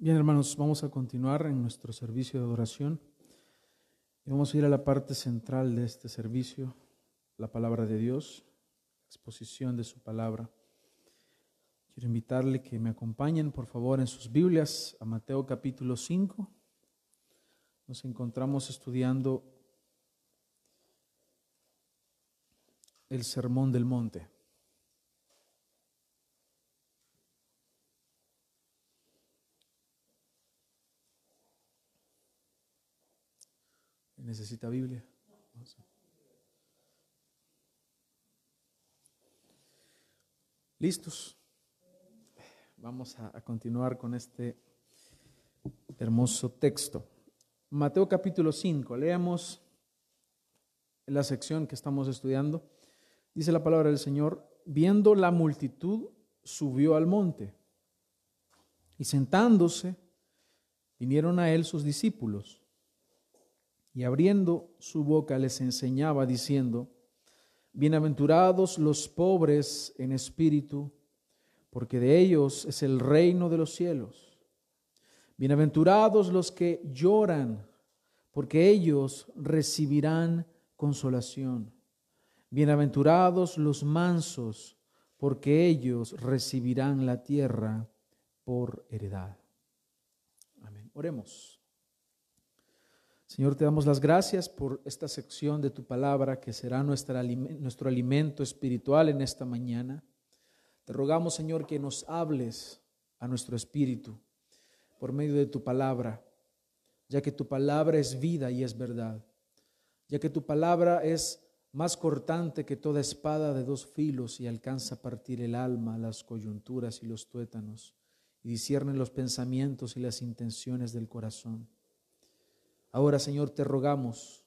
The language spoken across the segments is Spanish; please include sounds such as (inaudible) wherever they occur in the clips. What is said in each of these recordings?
Bien, hermanos, vamos a continuar en nuestro servicio de adoración y vamos a ir a la parte central de este servicio, la palabra de Dios, exposición de su palabra. Quiero invitarle que me acompañen, por favor, en sus Biblias a Mateo capítulo 5. Nos encontramos estudiando el Sermón del Monte. ¿Necesita Biblia? ¿Listos? Vamos a, continuar con este hermoso texto. Mateo capítulo 5, leamos la sección que estamos estudiando. Dice la palabra del Señor, viendo la multitud, subió al monte y sentándose, vinieron a él sus discípulos y abriendo su boca les enseñaba diciendo, Bienaventurados los pobres en espíritu, porque de ellos es el reino de los cielos. Bienaventurados los que lloran, porque ellos recibirán consolación. Bienaventurados los mansos, porque ellos recibirán la tierra por heredad. Amén. Oremos. Señor, te damos las gracias por esta sección de tu palabra que será nuestro alimento espiritual en esta mañana. Te rogamos, Señor, que nos hables a nuestro espíritu por medio de tu palabra, ya que tu palabra es vida y es verdad, ya que tu palabra es más cortante que toda espada de dos filos y alcanza a partir el alma, las coyunturas y los tuétanos, y discierne los pensamientos y las intenciones del corazón. Ahora, Señor, te rogamos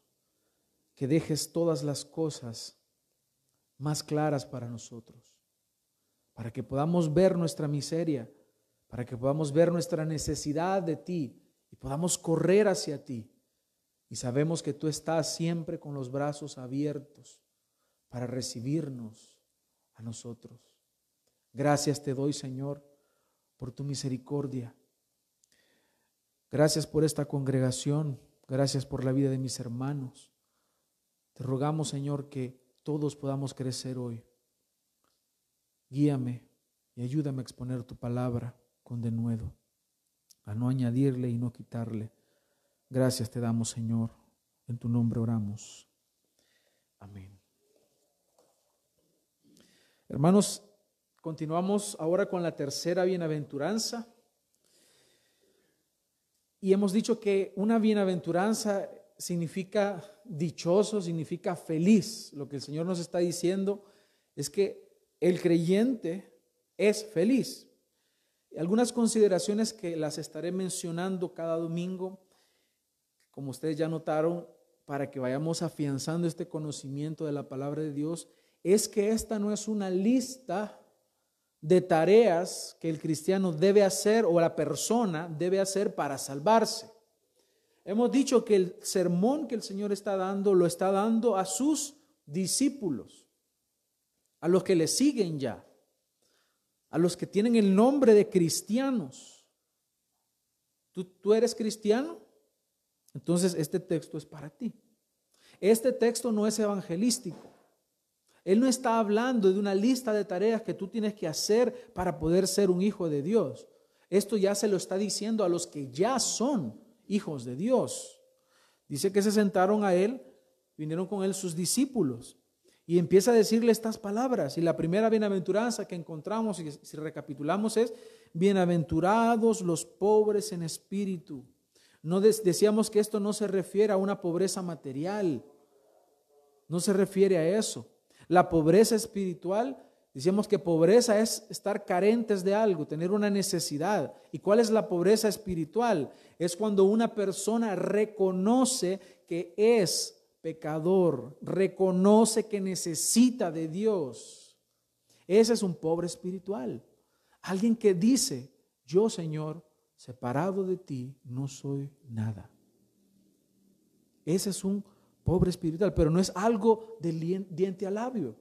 que dejes todas las cosas más claras para nosotros, para que podamos ver nuestra miseria, para que podamos ver nuestra necesidad de ti y podamos correr hacia ti. Y sabemos que tú estás siempre con los brazos abiertos para recibirnos a nosotros. Gracias te doy, Señor, por tu misericordia. Gracias por esta congregación Gracias por la vida de mis hermanos. Te rogamos, Señor, que todos podamos crecer hoy. Guíame y ayúdame a exponer tu palabra con denuedo, a no añadirle y no quitarle. Gracias te damos, Señor. En tu nombre oramos. Amén. Hermanos, continuamos ahora con la tercera bienaventuranza. Y hemos dicho que una bienaventuranza significa dichoso, significa feliz. Lo que el Señor nos está diciendo es que el creyente es feliz. Algunas consideraciones que las estaré mencionando cada domingo, como ustedes ya notaron, para que vayamos afianzando este conocimiento de la palabra de Dios, es que esta no es una lista de tareas que el cristiano debe hacer o la persona debe hacer para salvarse. Hemos dicho que el sermón que el Señor está dando lo está dando a sus discípulos, a los que le siguen ya, a los que tienen el nombre de cristianos. ¿Tú, tú eres cristiano? Entonces este texto es para ti. Este texto no es evangelístico. Él no está hablando de una lista de tareas que tú tienes que hacer para poder ser un hijo de Dios. Esto ya se lo está diciendo a los que ya son hijos de Dios. Dice que se sentaron a él, vinieron con él sus discípulos y empieza a decirle estas palabras. Y la primera bienaventuranza que encontramos, y si recapitulamos, es, bienaventurados los pobres en espíritu. No decíamos que esto no se refiere a una pobreza material, no se refiere a eso. La pobreza espiritual, decíamos que pobreza es estar carentes de algo, tener una necesidad. ¿Y cuál es la pobreza espiritual? Es cuando una persona reconoce que es pecador, reconoce que necesita de Dios. Ese es un pobre espiritual. Alguien que dice, yo Señor, separado de ti, no soy nada. Ese es un pobre espiritual, pero no es algo del diente al labio.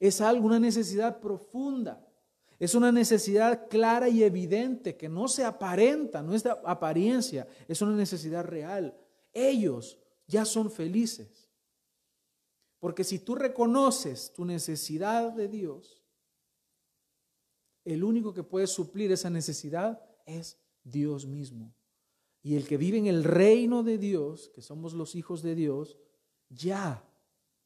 Es algo, una necesidad profunda. Es una necesidad clara y evidente que no se aparenta, no es de apariencia, es una necesidad real. Ellos ya son felices. Porque si tú reconoces tu necesidad de Dios, el único que puede suplir esa necesidad es Dios mismo. Y el que vive en el reino de Dios, que somos los hijos de Dios, ya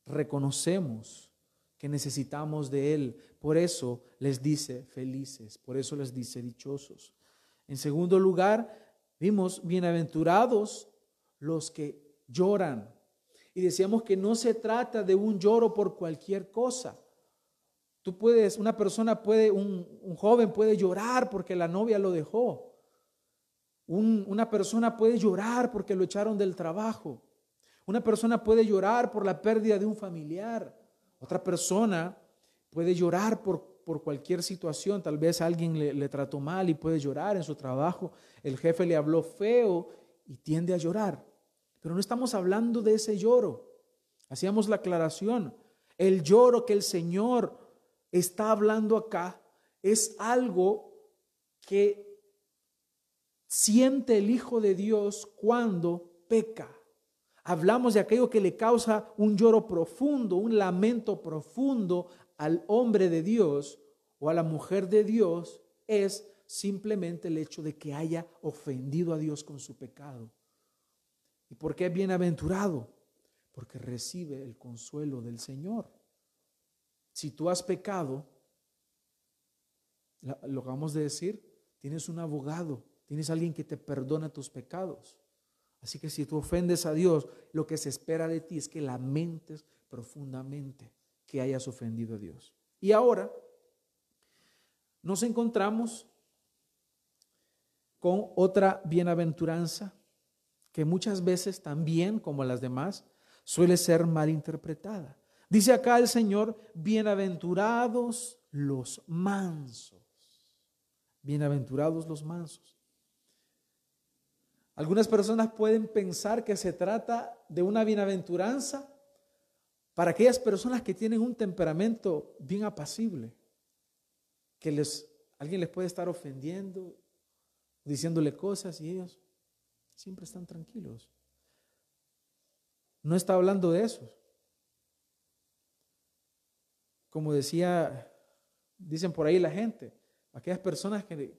reconocemos que necesitamos de Él. Por eso les dice felices, por eso les dice dichosos. En segundo lugar, vimos bienaventurados los que lloran. Y decíamos que no se trata de un lloro por cualquier cosa. Tú puedes, una persona puede, un, joven puede llorar porque la novia lo dejó. una persona puede llorar porque lo echaron del trabajo. Una persona puede llorar por la pérdida de un familiar. Otra persona puede llorar por, por cualquier situación. Tal vez alguien le, le trató mal y puede llorar en su trabajo. El jefe le habló feo y tiende a llorar. Pero no estamos hablando de ese lloro. Hacíamos la aclaración. El lloro que el Señor está hablando acá es algo que siente el Hijo de Dios cuando peca. Hablamos de aquello que le causa un lloro profundo, un lamento profundo al hombre de Dios o a la mujer de Dios, es simplemente el hecho de que haya ofendido a Dios con su pecado. ¿Y por qué es bienaventurado? Porque recibe el consuelo del Señor. Si tú has pecado, lo acabamos de decir, tienes un abogado, tienes alguien que te perdona tus pecados. Así que si tú ofendes a Dios, lo que se espera de ti es que lamentes profundamente que hayas ofendido a Dios. Y ahora nos encontramos con otra bienaventuranza que muchas veces también, como las demás, suele ser mal interpretada. Dice acá el Señor, bienaventurados los mansos. Bienaventurados los mansos. Algunas personas pueden pensar que se trata de una bienaventuranza para aquellas personas que tienen un temperamento bien apacible, que les, alguien les puede estar ofendiendo, diciéndole cosas y ellos siempre están tranquilos. No está hablando de eso. Como decía, dicen por ahí la gente, aquellas personas que,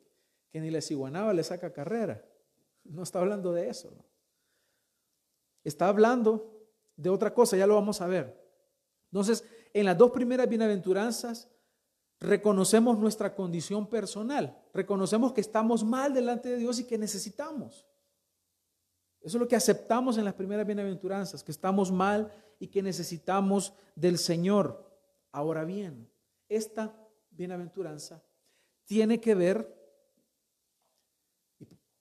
que ni les iguanaba le saca carrera. No está hablando de eso. Está hablando de otra cosa, ya lo vamos a ver. Entonces, en las dos primeras bienaventuranzas, reconocemos nuestra condición personal, reconocemos que estamos mal delante de Dios y que necesitamos. Eso es lo que aceptamos en las primeras bienaventuranzas, que estamos mal y que necesitamos del Señor. Ahora bien, esta bienaventuranza tiene que ver,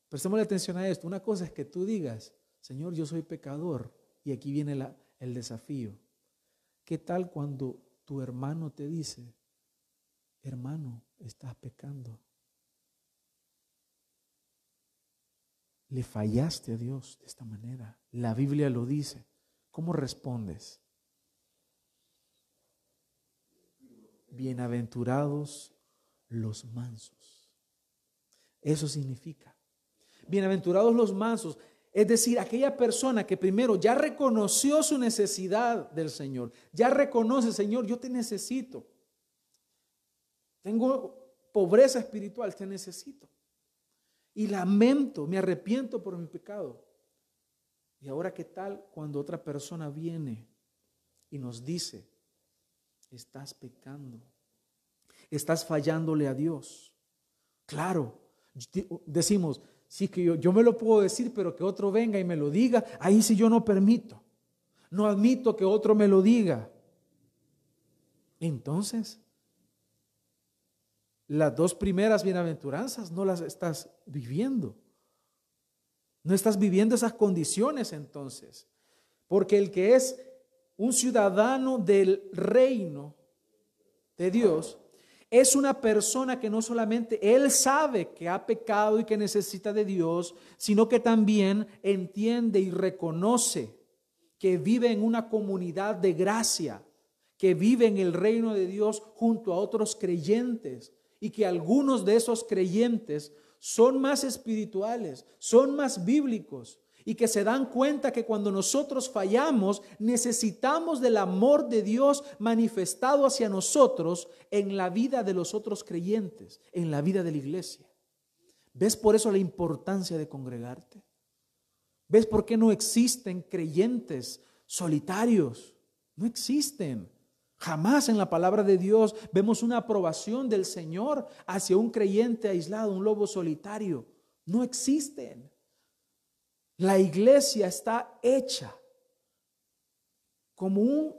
prestemos atención a esto, una cosa es que tú digas, Señor, yo soy pecador, y aquí viene el desafío. ¿Qué tal cuando tu hermano te dice, hermano, estás pecando? Le fallaste a Dios de esta manera. La Biblia lo dice. ¿Cómo respondes? Bienaventurados los mansos. Eso significa. Bienaventurados los mansos. Es decir, aquella persona que primero ya reconoció su necesidad del Señor, ya reconoce, Señor, yo te necesito. Tengo pobreza espiritual, te necesito. Y lamento, me arrepiento por mi pecado. Y ahora, ¿qué tal cuando otra persona viene y nos dice, estás pecando, estás fallándole a Dios? Claro, decimos, sí que yo, yo me lo puedo decir, pero que otro venga y me lo diga, ahí sí yo no permito. No admito que otro me lo diga. Entonces, las dos primeras bienaventuranzas no las estás viviendo. No estás viviendo esas condiciones entonces. Porque el que es un ciudadano del reino de Dios es una persona que no solamente él sabe que ha pecado y que necesita de Dios, sino que también entiende y reconoce que vive en una comunidad de gracia, que vive en el reino de Dios junto a otros creyentes y que algunos de esos creyentes son más espirituales, son más bíblicos y que se dan cuenta que cuando nosotros fallamos necesitamos del amor de Dios manifestado hacia nosotros en la vida de los otros creyentes, en la vida de la iglesia. ¿Ves por eso la importancia de congregarte? ¿Ves por qué no existen creyentes solitarios? No existen. Jamás en la palabra de Dios vemos una aprobación del Señor hacia un creyente aislado, un lobo solitario. No existen. La iglesia está hecha como un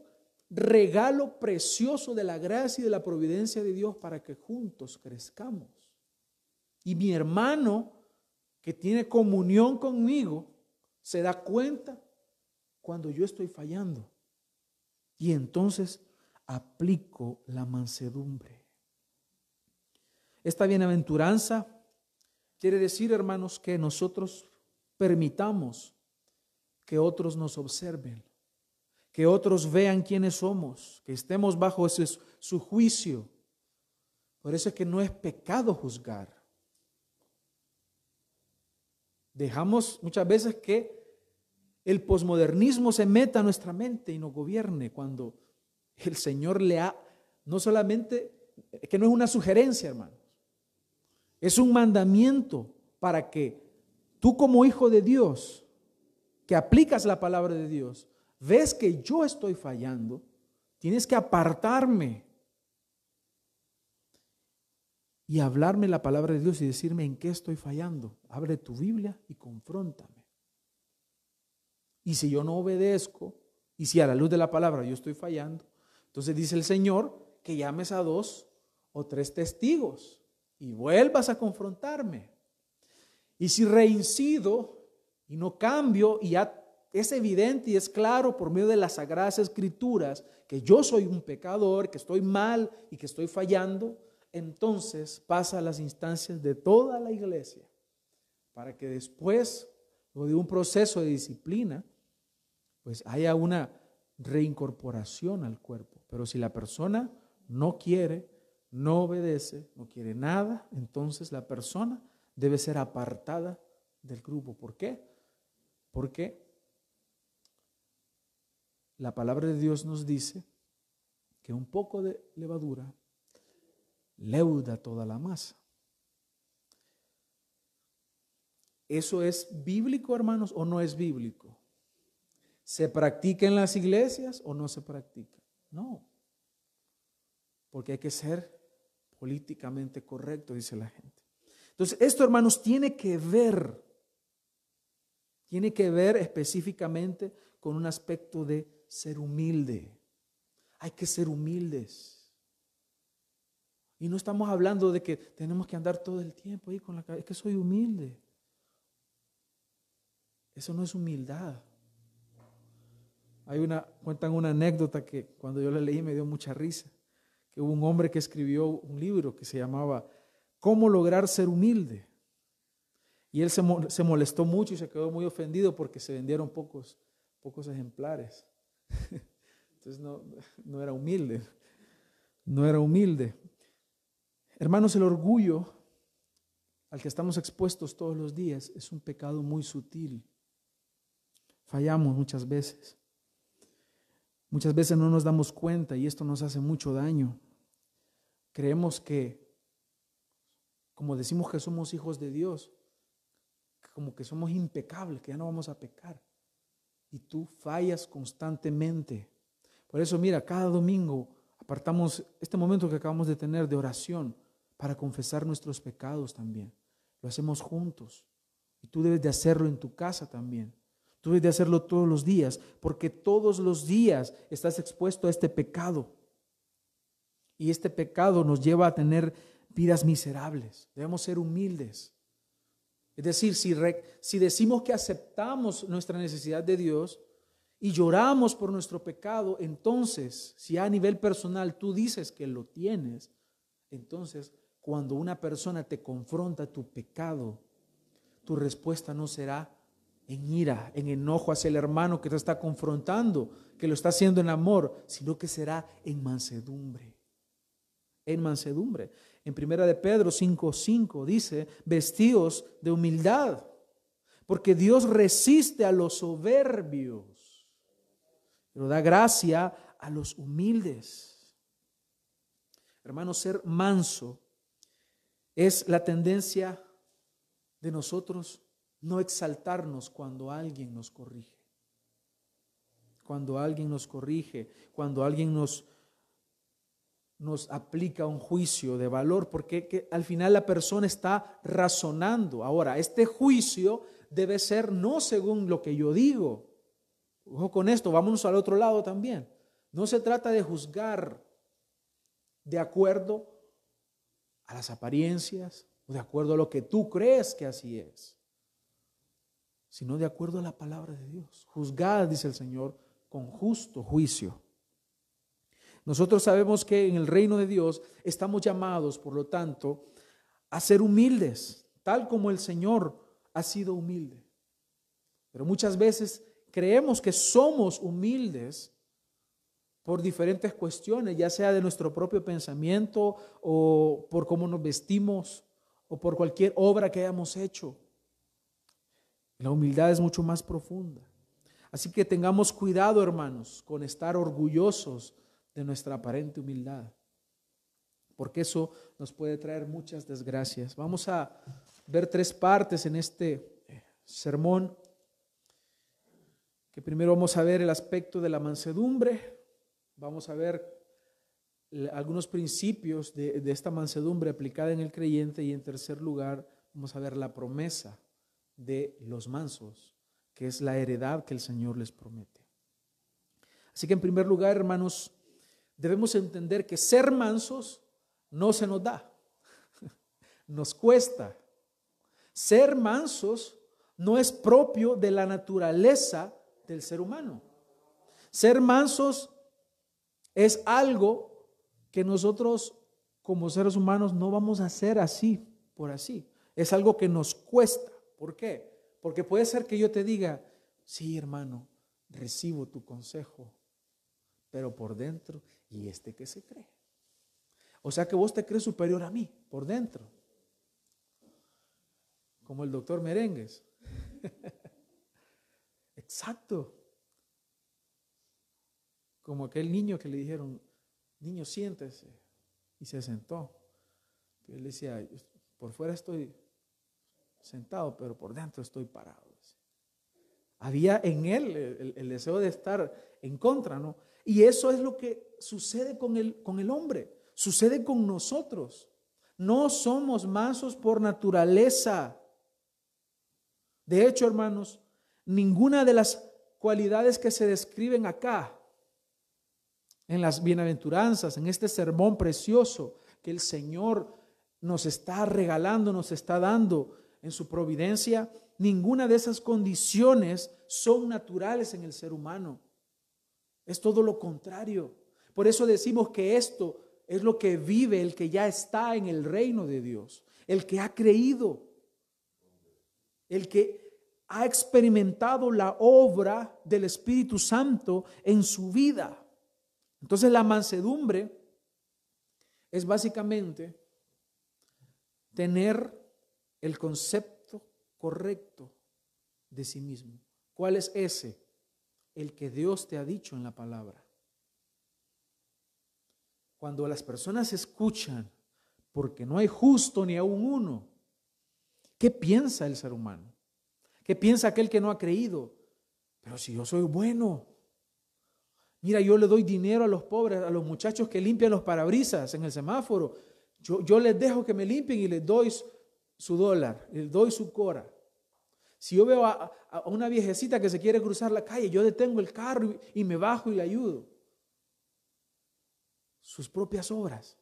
regalo precioso de la gracia y de la providencia de Dios para que juntos crezcamos. Y mi hermano que tiene comunión conmigo se da cuenta cuando yo estoy fallando. Y entonces aplico la mansedumbre. Esta bienaventuranza quiere decir, hermanos, que nosotros permitamos que otros nos observen, que otros vean quiénes somos, que estemos bajo ese, su juicio. Por eso es que no es pecado juzgar. Dejamos muchas veces que el posmodernismo se meta a nuestra mente y nos gobierne cuando el Señor le ha, no solamente, que no es una sugerencia, hermanos, es un mandamiento para que tú como hijo de Dios, que aplicas la palabra de Dios, ves que yo estoy fallando, tienes que apartarme y hablarme la palabra de Dios y decirme en qué estoy fallando. Abre tu Biblia y confróntame. Y si yo no obedezco, y si a la luz de la palabra yo estoy fallando, entonces dice el Señor que llames a dos o tres testigos y vuelvas a confrontarme. Y si reincido y no cambio y ya es evidente y es claro por medio de las sagradas escrituras que yo soy un pecador, que estoy mal y que estoy fallando, entonces pasa a las instancias de toda la iglesia para que después, de un proceso de disciplina, pues haya una reincorporación al cuerpo. Pero si la persona no quiere, no obedece, no quiere nada, entonces la persona debe ser apartada del grupo. ¿Por qué? Porque la palabra de Dios nos dice que un poco de levadura leuda toda la masa. ¿Eso es bíblico, hermanos, o no es bíblico? ¿Se practica en las iglesias o no se practica? No. Porque hay que ser políticamente correcto, dice la gente. Entonces, esto, hermanos, tiene que ver, tiene que ver específicamente con un aspecto de ser humilde. Hay que ser humildes. Y no estamos hablando de que tenemos que andar todo el tiempo ahí con la cabeza. Es que soy humilde. Eso no es humildad. Hay una, cuentan una anécdota que cuando yo la leí me dio mucha risa, que hubo un hombre que escribió un libro que se llamaba ¿Cómo lograr ser humilde? Y él se, molestó mucho y se quedó muy ofendido porque se vendieron pocos, pocos ejemplares. (laughs) Entonces no, no era humilde, no era humilde. Hermanos, el orgullo al que estamos expuestos todos los días es un pecado muy sutil. Fallamos muchas veces. Muchas veces no nos damos cuenta y esto nos hace mucho daño. Creemos que, como decimos que somos hijos de Dios, como que somos impecables, que ya no vamos a pecar. Y tú fallas constantemente. Por eso, mira, cada domingo apartamos este momento que acabamos de tener de oración para confesar nuestros pecados también. Lo hacemos juntos. Y tú debes de hacerlo en tu casa también. Tú debes de hacerlo todos los días, porque todos los días estás expuesto a este pecado. Y este pecado nos lleva a tener vidas miserables. Debemos ser humildes. Es decir, si, si decimos que aceptamos nuestra necesidad de Dios y lloramos por nuestro pecado, entonces, si a nivel personal tú dices que lo tienes, entonces cuando una persona te confronta tu pecado, tu respuesta no será en ira, en enojo hacia el hermano que te está confrontando, que lo está haciendo en amor, sino que será en mansedumbre, en mansedumbre. En primera de Pedro 5:5 dice, "Vestidos de humildad, porque Dios resiste a los soberbios, pero da gracia a los humildes." Hermano, ser manso es la tendencia de nosotros no exaltarnos cuando alguien nos corrige. Cuando alguien nos corrige, cuando alguien nos nos aplica un juicio de valor, porque al final la persona está razonando. Ahora, este juicio debe ser no según lo que yo digo. Ojo con esto, vámonos al otro lado también. No se trata de juzgar de acuerdo a las apariencias o de acuerdo a lo que tú crees que así es, sino de acuerdo a la palabra de Dios. Juzgad, dice el Señor, con justo juicio. Nosotros sabemos que en el reino de Dios estamos llamados, por lo tanto, a ser humildes, tal como el Señor ha sido humilde. Pero muchas veces creemos que somos humildes por diferentes cuestiones, ya sea de nuestro propio pensamiento o por cómo nos vestimos o por cualquier obra que hayamos hecho. La humildad es mucho más profunda. Así que tengamos cuidado, hermanos, con estar orgullosos de nuestra aparente humildad, porque eso nos puede traer muchas desgracias. Vamos a ver tres partes en este sermón, que primero vamos a ver el aspecto de la mansedumbre, vamos a ver algunos principios de, de esta mansedumbre aplicada en el creyente y en tercer lugar vamos a ver la promesa de los mansos, que es la heredad que el Señor les promete. Así que en primer lugar, hermanos, debemos entender que ser mansos no se nos da, (laughs) nos cuesta. Ser mansos no es propio de la naturaleza del ser humano. Ser mansos es algo que nosotros como seres humanos no vamos a hacer así, por así. Es algo que nos cuesta. ¿Por qué? Porque puede ser que yo te diga, sí hermano, recibo tu consejo, pero por dentro ¿Y este que se cree? O sea que vos te crees superior a mí por dentro. Como el doctor Merengues. (laughs) Exacto. Como aquel niño que le dijeron, niño, siéntese. Y se sentó. Y él decía, por fuera estoy sentado, pero por dentro estoy parado. Había en él el deseo de estar en contra, ¿no? Y eso es lo que sucede con el, con el hombre, sucede con nosotros. No somos mansos por naturaleza. De hecho, hermanos, ninguna de las cualidades que se describen acá, en las bienaventuranzas, en este sermón precioso que el Señor nos está regalando, nos está dando en su providencia, ninguna de esas condiciones son naturales en el ser humano. Es todo lo contrario. Por eso decimos que esto es lo que vive el que ya está en el reino de Dios, el que ha creído, el que ha experimentado la obra del Espíritu Santo en su vida. Entonces la mansedumbre es básicamente tener el concepto correcto de sí mismo. ¿Cuál es ese? El que Dios te ha dicho en la palabra. Cuando las personas escuchan, porque no hay justo ni aún uno, ¿qué piensa el ser humano? ¿Qué piensa aquel que no ha creído? Pero si yo soy bueno, mira, yo le doy dinero a los pobres, a los muchachos que limpian los parabrisas en el semáforo. Yo, yo les dejo que me limpien y les doy su dólar, les doy su cora. Si yo veo a, una viejecita que se quiere cruzar la calle, yo detengo el carro y, y me bajo y le ayudo. Sus propias obras.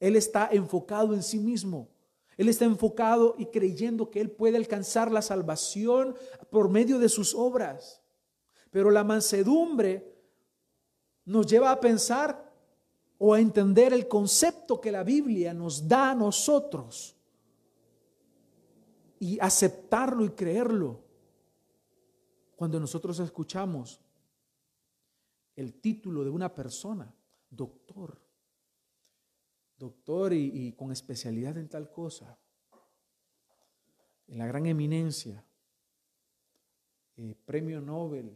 Él está enfocado en sí mismo. Él está enfocado y creyendo que Él puede alcanzar la salvación por medio de sus obras. Pero la mansedumbre nos lleva a pensar o a entender el concepto que la Biblia nos da a nosotros y aceptarlo y creerlo. Cuando nosotros escuchamos el título de una persona, doctor, doctor y, con especialidad en tal cosa, en la gran eminencia, eh, premio Nobel,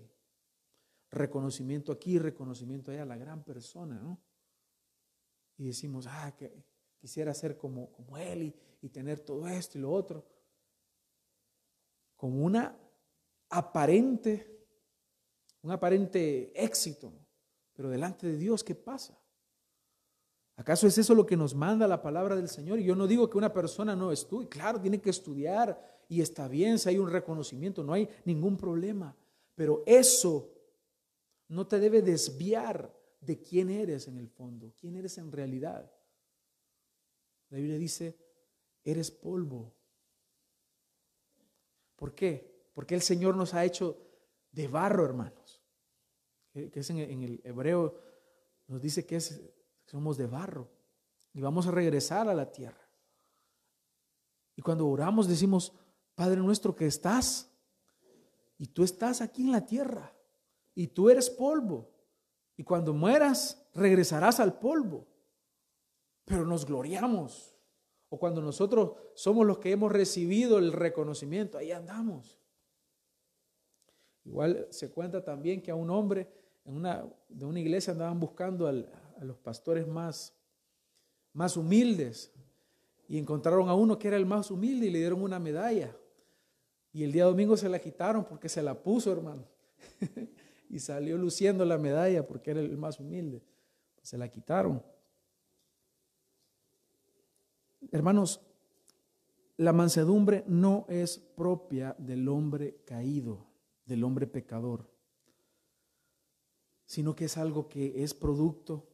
reconocimiento aquí, reconocimiento allá, la gran persona, ¿no? Y decimos, ah, que quisiera ser como, como él y, y tener todo esto y lo otro. Como una aparente, un aparente éxito, pero delante de Dios, ¿qué pasa? ¿Acaso es eso lo que nos manda la palabra del Señor? Y yo no digo que una persona no estudie, claro, tiene que estudiar y está bien si hay un reconocimiento, no hay ningún problema, pero eso no te debe desviar de quién eres en el fondo, quién eres en realidad. La Biblia dice, eres polvo. ¿Por qué? Porque el Señor nos ha hecho de barro, hermanos. Que es en el hebreo, nos dice que somos de barro y vamos a regresar a la tierra. Y cuando oramos decimos, Padre nuestro que estás, y tú estás aquí en la tierra, y tú eres polvo, y cuando mueras regresarás al polvo. Pero nos gloriamos. O cuando nosotros somos los que hemos recibido el reconocimiento, ahí andamos. Igual se cuenta también que a un hombre en una, de una iglesia andaban buscando a los pastores más, más humildes y encontraron a uno que era el más humilde y le dieron una medalla. Y el día domingo se la quitaron porque se la puso, hermano. (laughs) y salió luciendo la medalla porque era el más humilde. Se la quitaron. Hermanos, la mansedumbre no es propia del hombre caído, del hombre pecador, sino que es algo que es producto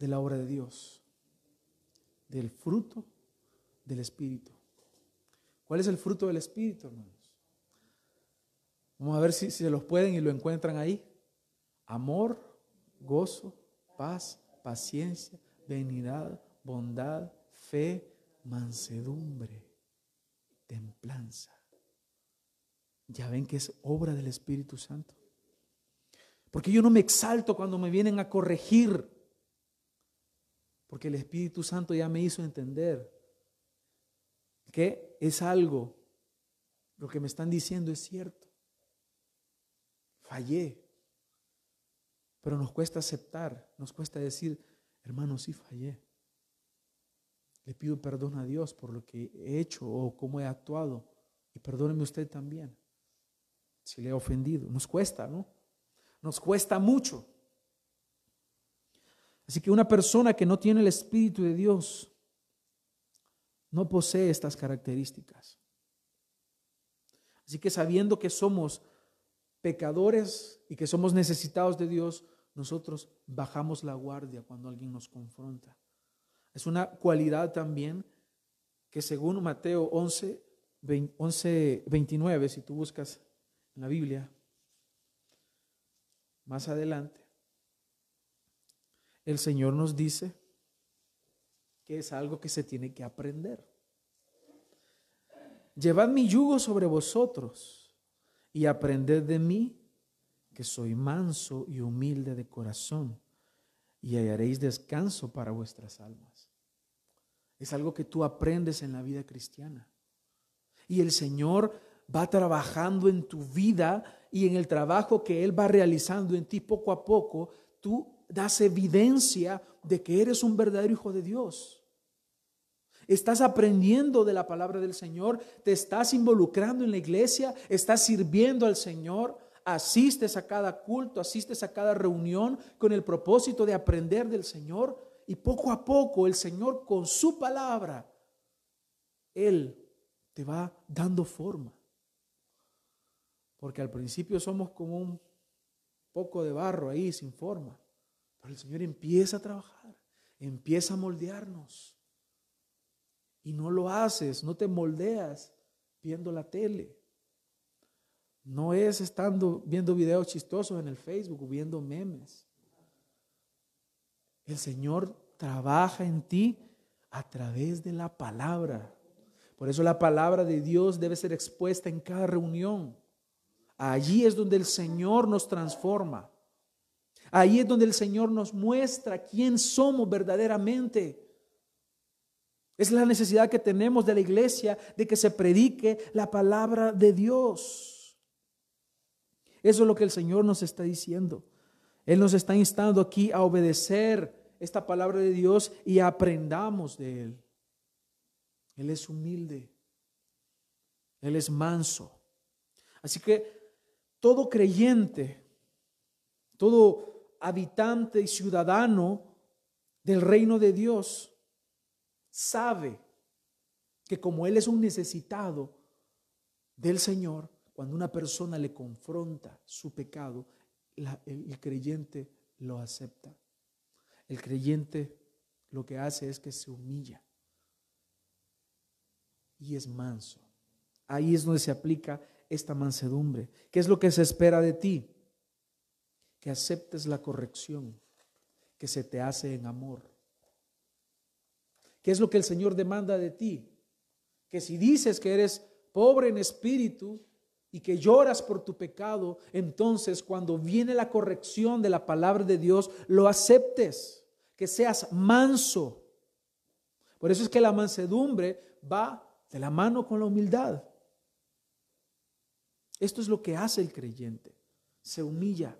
de la obra de Dios, del fruto del Espíritu. ¿Cuál es el fruto del Espíritu, hermanos? Vamos a ver si, se los pueden y lo encuentran ahí. Amor, gozo, paz, paciencia, benignidad, bondad, fe, mansedumbre, templanza. Ya ven que es obra del Espíritu Santo. Porque yo no me exalto cuando me vienen a corregir. Porque el Espíritu Santo ya me hizo entender que es algo, lo que me están diciendo es cierto. Fallé. Pero nos cuesta aceptar, nos cuesta decir, hermano, sí fallé. Le pido perdón a Dios por lo que he hecho o cómo he actuado. Y perdóneme usted también si le he ofendido. Nos cuesta, ¿no? Nos cuesta mucho. Así que una persona que no tiene el Espíritu de Dios no posee estas características. Así que sabiendo que somos pecadores y que somos necesitados de Dios, nosotros bajamos la guardia cuando alguien nos confronta. Es una cualidad también que según Mateo 11, 11 29, si tú buscas en la Biblia, más adelante, el Señor nos dice que es algo que se tiene que aprender. Llevad mi yugo sobre vosotros y aprended de mí, que soy manso y humilde de corazón, y hallaréis descanso para vuestras almas. Es algo que tú aprendes en la vida cristiana. Y el Señor va trabajando en tu vida y en el trabajo que Él va realizando en ti poco a poco, tú das evidencia de que eres un verdadero hijo de Dios. Estás aprendiendo de la palabra del Señor, te estás involucrando en la iglesia, estás sirviendo al Señor, asistes a cada culto, asistes a cada reunión con el propósito de aprender del Señor y poco a poco el Señor con su palabra, Él te va dando forma. Porque al principio somos como un poco de barro ahí sin forma. Pero el Señor empieza a trabajar, empieza a moldearnos. Y no lo haces, no te moldeas viendo la tele. No es estando viendo videos chistosos en el Facebook viendo memes. El Señor trabaja en ti a través de la palabra. Por eso la palabra de Dios debe ser expuesta en cada reunión. Allí es donde el Señor nos transforma. Ahí es donde el Señor nos muestra quién somos verdaderamente. Es la necesidad que tenemos de la iglesia de que se predique la palabra de Dios. Eso es lo que el Señor nos está diciendo. Él nos está instando aquí a obedecer esta palabra de Dios y aprendamos de Él. Él es humilde. Él es manso. Así que todo creyente, todo habitante y ciudadano del reino de Dios sabe que como Él es un necesitado del Señor, cuando una persona le confronta su pecado, el creyente lo acepta. El creyente lo que hace es que se humilla y es manso. Ahí es donde se aplica esta mansedumbre. ¿Qué es lo que se espera de ti? Que aceptes la corrección que se te hace en amor. ¿Qué es lo que el Señor demanda de ti? Que si dices que eres pobre en espíritu y que lloras por tu pecado, entonces cuando viene la corrección de la palabra de Dios, lo aceptes, que seas manso. Por eso es que la mansedumbre va de la mano con la humildad. Esto es lo que hace el creyente. Se humilla.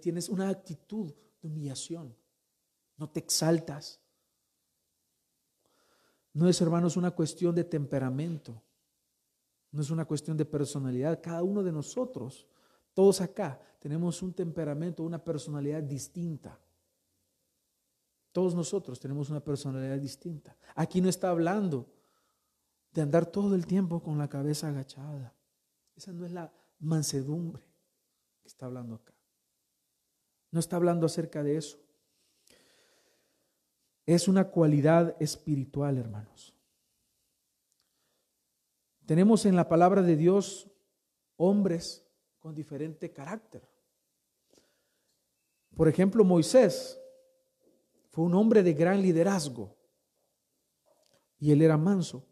Tienes una actitud de humillación. No te exaltas. No es, hermanos, una cuestión de temperamento. No es una cuestión de personalidad. Cada uno de nosotros, todos acá, tenemos un temperamento, una personalidad distinta. Todos nosotros tenemos una personalidad distinta. Aquí no está hablando de andar todo el tiempo con la cabeza agachada. Esa no es la mansedumbre que está hablando acá. No está hablando acerca de eso. Es una cualidad espiritual, hermanos. Tenemos en la palabra de Dios hombres con diferente carácter. Por ejemplo, Moisés fue un hombre de gran liderazgo y él era manso,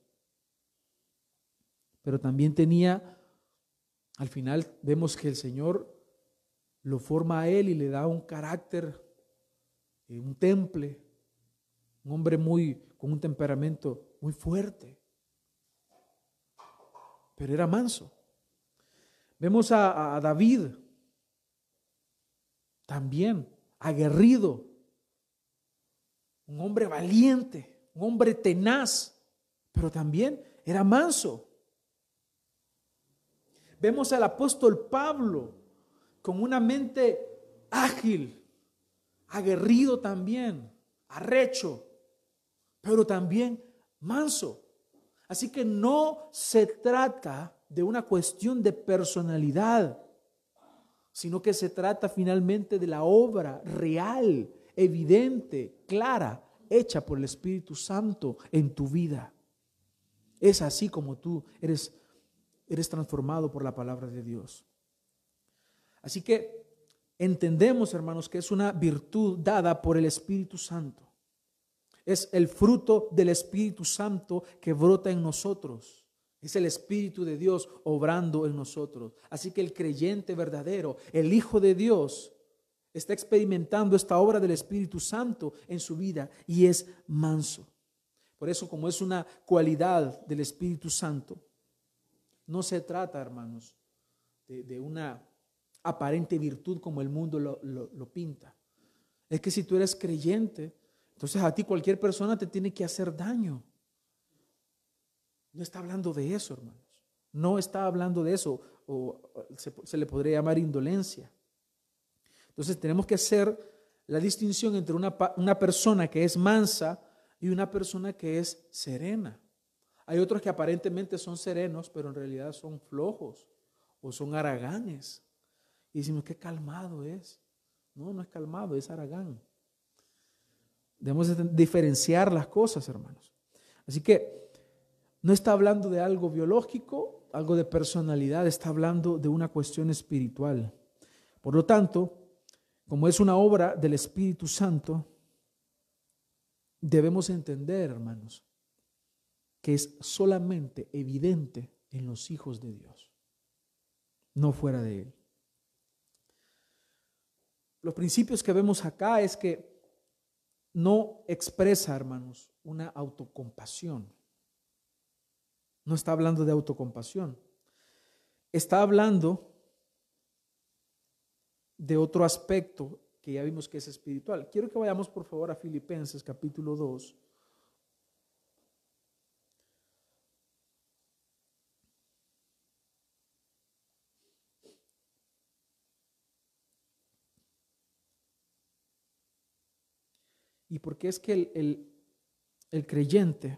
pero también tenía, al final vemos que el Señor lo forma a él y le da un carácter, eh, un temple, un hombre muy con un temperamento muy fuerte, pero era manso. Vemos a, David también aguerrido, un hombre valiente, un hombre tenaz, pero también era manso. Vemos al apóstol Pablo con una mente ágil, aguerrido también, arrecho, pero también manso. Así que no se trata de una cuestión de personalidad, sino que se trata finalmente de la obra real evidente, clara, hecha por el Espíritu Santo en tu vida. Es así como tú eres, eres transformado por la palabra de Dios. Así que entendemos, hermanos, que es una virtud dada por el Espíritu Santo. Es el fruto del Espíritu Santo que brota en nosotros. Es el Espíritu de Dios obrando en nosotros. Así que el creyente verdadero, el Hijo de Dios, está experimentando esta obra del Espíritu Santo en su vida y es manso. Por eso, como es una cualidad del Espíritu Santo, no se trata, hermanos, de, una aparente virtud como el mundo lo, lo pinta. Es que si tú eres creyente, entonces a ti cualquier persona te tiene que hacer daño. No está hablando de eso, hermanos. No está hablando de eso, o se, le podría llamar indolencia. Entonces tenemos que hacer la distinción entre una, una persona que es mansa y una persona que es serena. Hay otros que aparentemente son serenos, pero en realidad son flojos o son haraganes. Y decimos, qué calmado es. No, no es calmado, es aragán. Debemos diferenciar las cosas, hermanos. Así que no está hablando de algo biológico, algo de personalidad, está hablando de una cuestión espiritual. Por lo tanto, como es una obra del Espíritu Santo, debemos entender, hermanos, que es solamente evidente en los hijos de Dios, no fuera de Él. los principios que vemos acá es que no expresa, hermanos, una autocompasión. No está hablando de autocompasión. Está hablando de otro aspecto que ya vimos que es espiritual. Quiero que vayamos por favor a Filipenses capítulo 2. Y porque es que el, el creyente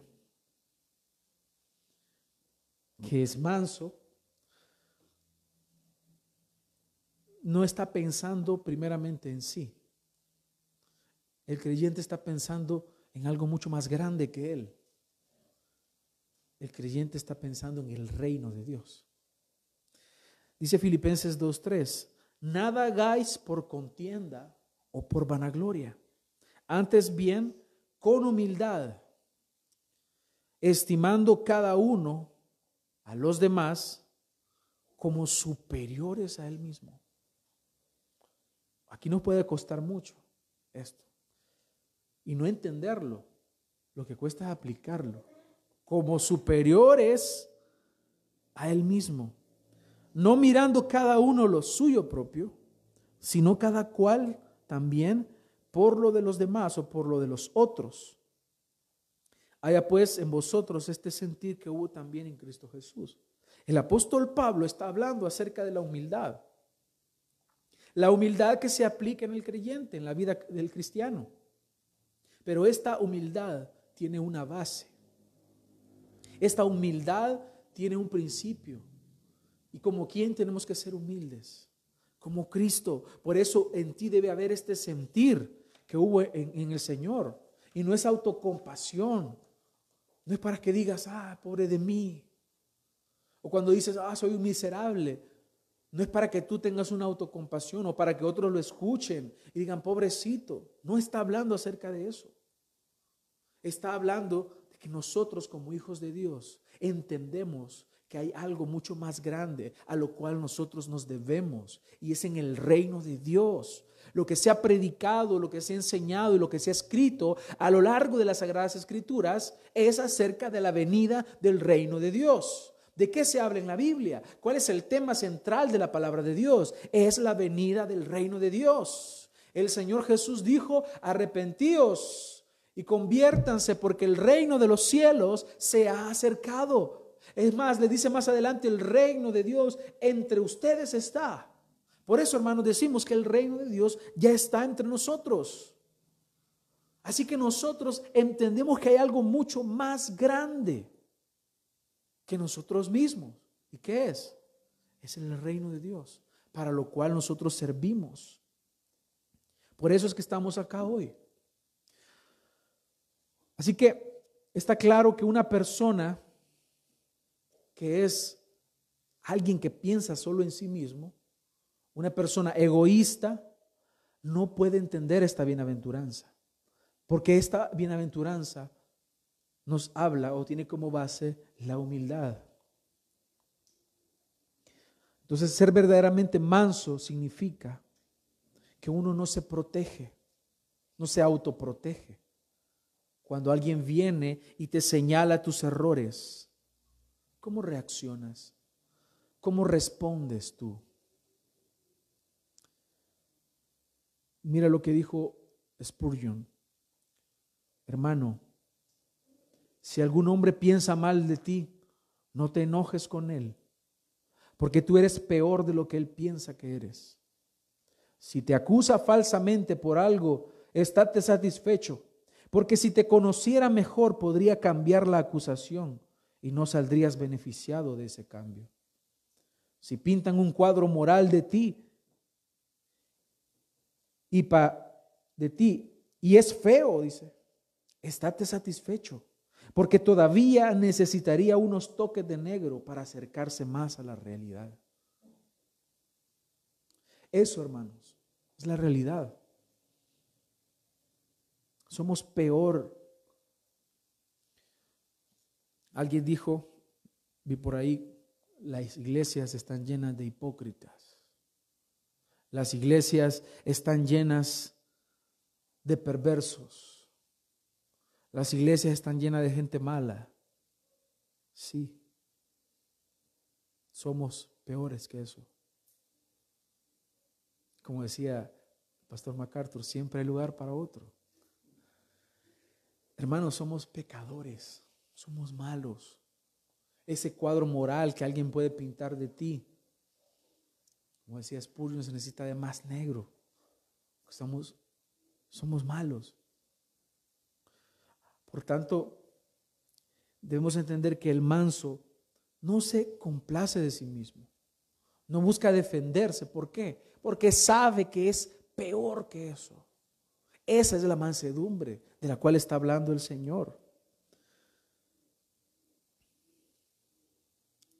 que es manso, no está pensando primeramente en sí. El creyente está pensando en algo mucho más grande que él. El creyente está pensando en el reino de Dios. Dice Filipenses 2.3, nada hagáis por contienda o por vanagloria, antes bien con humildad, estimando cada uno a los demás como superiores a él mismo. Aquí nos puede costar mucho esto. Y no entenderlo. Lo que cuesta es aplicarlo. Como superiores a Él mismo. No mirando cada uno lo suyo propio, sino cada cual también por lo de los demás o por lo de los otros. Haya pues en vosotros este sentir que hubo también en Cristo Jesús. El apóstol Pablo está hablando acerca de la humildad. La humildad que se aplica en el creyente, en la vida del cristiano. Pero esta humildad tiene una base. Esta humildad tiene un principio. Y como quien tenemos que ser humildes, como Cristo. Por eso en ti debe haber este sentir que hubo en, el Señor. Y no es autocompasión. No es para que digas, ah, pobre de mí. O cuando dices, ah, soy un miserable. No es para que tú tengas una autocompasión o para que otros lo escuchen y digan, pobrecito. No está hablando acerca de eso. Está hablando de que nosotros como hijos de Dios entendemos que hay algo mucho más grande a lo cual nosotros nos debemos y es en el reino de Dios. Lo que se ha predicado, lo que se ha enseñado y lo que se ha escrito a lo largo de las Sagradas Escrituras es acerca de la venida del reino de Dios. ¿De qué se habla en la Biblia? ¿Cuál es el tema central de la palabra de Dios? Es la venida del reino de Dios. El Señor Jesús dijo, arrepentíos y conviértanse porque el reino de los cielos se ha acercado. Es más, le dice más adelante, el reino de Dios entre ustedes está. Por eso, hermanos, decimos que el reino de Dios ya está entre nosotros. Así que nosotros entendemos que hay algo mucho más grande que nosotros mismos. ¿Y qué es? Es el reino de Dios, para lo cual nosotros servimos. Por eso es que estamos acá hoy. Así que está claro que una persona que es alguien que piensa solo en sí mismo, una persona egoísta, no puede entender esta bienaventuranza. Porque esta bienaventuranza nos habla o tiene como base la humildad. Entonces, ser verdaderamente manso significa que uno no se protege, no se autoprotege. Cuando alguien viene y te señala tus errores, ¿cómo reaccionas? ¿Cómo respondes tú? Mira lo que dijo Spurgeon. Hermano, si algún hombre piensa mal de ti, no te enojes con él, porque tú eres peor de lo que él piensa que eres. Si te acusa falsamente por algo, estate satisfecho, porque si te conociera mejor podría cambiar la acusación y no saldrías beneficiado de ese cambio. Si pintan un cuadro moral de ti y pa, de ti y es feo, dice, estate satisfecho porque todavía necesitaría unos toques de negro para acercarse más a la realidad. Eso, hermanos, es la realidad. Somos peor. Alguien dijo, vi por ahí, las iglesias están llenas de hipócritas. Las iglesias están llenas de perversos. Las iglesias están llenas de gente mala. Sí. Somos peores que eso. Como decía el pastor MacArthur, siempre hay lugar para otro. Hermanos, somos pecadores, somos malos. Ese cuadro moral que alguien puede pintar de ti, como decía Spurgeon, se necesita de más negro. Somos malos. Por tanto, debemos entender que el manso no se complace de sí mismo, no busca defenderse. ¿Por qué? Porque sabe que es peor que eso. Esa es la mansedumbre de la cual está hablando el Señor.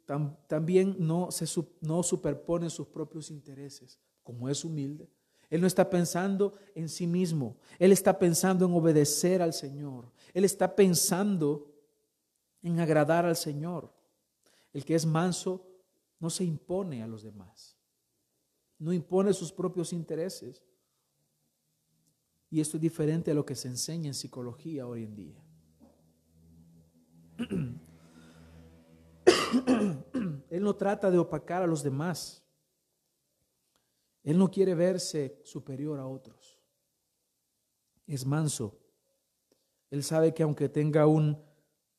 También no, se, no superpone sus propios intereses, como es humilde. Él no está pensando en sí mismo, Él está pensando en obedecer al Señor, Él está pensando en agradar al Señor. El que es manso no se impone a los demás, no impone sus propios intereses. Y esto es diferente a lo que se enseña en psicología hoy en día. (clears throat) (coughs) Él no trata de opacar a los demás. Él no quiere verse superior a otros. Es manso. Él sabe que aunque tenga un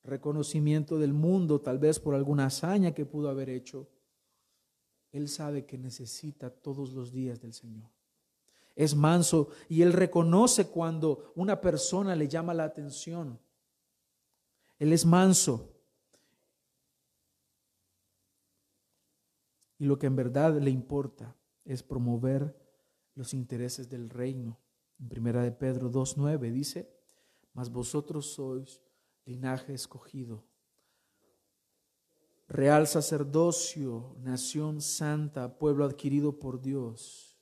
reconocimiento del mundo, tal vez por alguna hazaña que pudo haber hecho, Él sabe que necesita todos los días del Señor es manso y él reconoce cuando una persona le llama la atención. Él es manso. Y lo que en verdad le importa es promover los intereses del reino. En primera de Pedro 2.9 dice, mas vosotros sois linaje escogido, real sacerdocio, nación santa, pueblo adquirido por Dios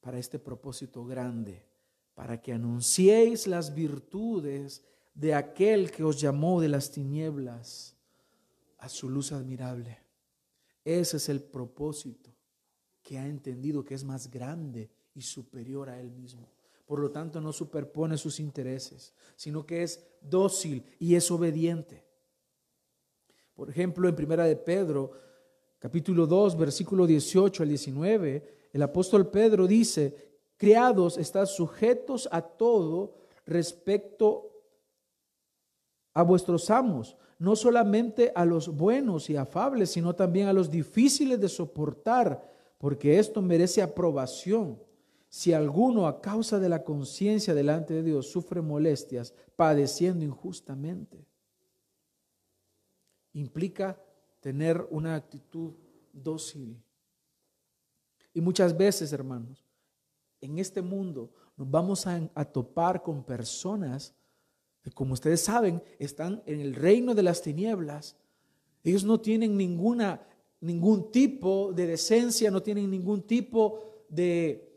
para este propósito grande, para que anunciéis las virtudes de aquel que os llamó de las tinieblas a su luz admirable. Ese es el propósito que ha entendido que es más grande y superior a él mismo. Por lo tanto, no superpone sus intereses, sino que es dócil y es obediente. Por ejemplo, en Primera de Pedro, capítulo 2, versículo 18 al 19, el apóstol Pedro dice, criados, están sujetos a todo respecto a vuestros amos, no solamente a los buenos y afables, sino también a los difíciles de soportar, porque esto merece aprobación. Si alguno a causa de la conciencia delante de Dios sufre molestias, padeciendo injustamente, implica tener una actitud dócil y muchas veces, hermanos, en este mundo nos vamos a, topar con personas como ustedes saben, están en el reino de las tinieblas. Ellos no tienen ninguna, ningún tipo de decencia, no tienen ningún tipo de